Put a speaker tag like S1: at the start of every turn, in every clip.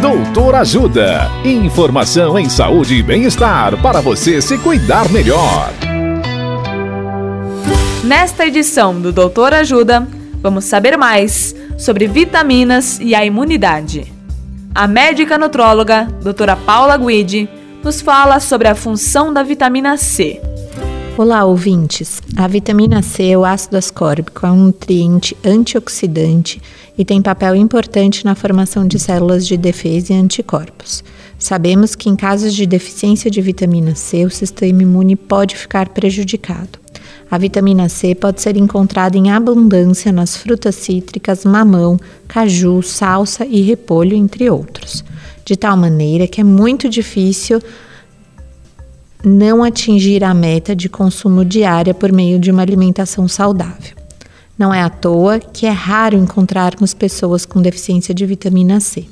S1: Doutor Ajuda. Informação em saúde e bem-estar para você se cuidar melhor.
S2: Nesta edição do Doutor Ajuda, vamos saber mais sobre vitaminas e a imunidade. A médica nutróloga, doutora Paula Guidi, nos fala sobre a função da vitamina C.
S3: Olá, ouvintes! A vitamina C, o ácido ascórbico, é um nutriente antioxidante e tem papel importante na formação de células de defesa e anticorpos. Sabemos que em casos de deficiência de vitamina C, o sistema imune pode ficar prejudicado. A vitamina C pode ser encontrada em abundância nas frutas cítricas, mamão, caju, salsa e repolho, entre outros, de tal maneira que é muito difícil não atingir a meta de consumo diária por meio de uma alimentação saudável. Não é à toa que é raro encontrarmos pessoas com deficiência de vitamina C.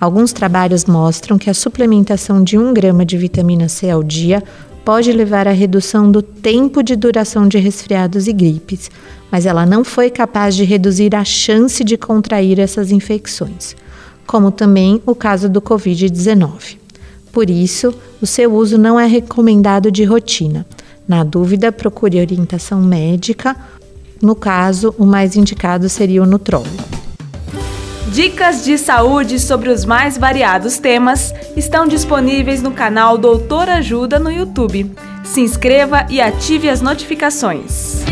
S3: Alguns trabalhos mostram que a suplementação de 1 grama de vitamina C ao dia pode levar à redução do tempo de duração de resfriados e gripes, mas ela não foi capaz de reduzir a chance de contrair essas infecções, como também o caso do Covid-19. Por isso, o seu uso não é recomendado de rotina. Na dúvida, procure orientação médica. No caso, o mais indicado seria o nutrólogo.
S2: Dicas de saúde sobre os mais variados temas estão disponíveis no canal Doutor Ajuda no YouTube. Se inscreva e ative as notificações.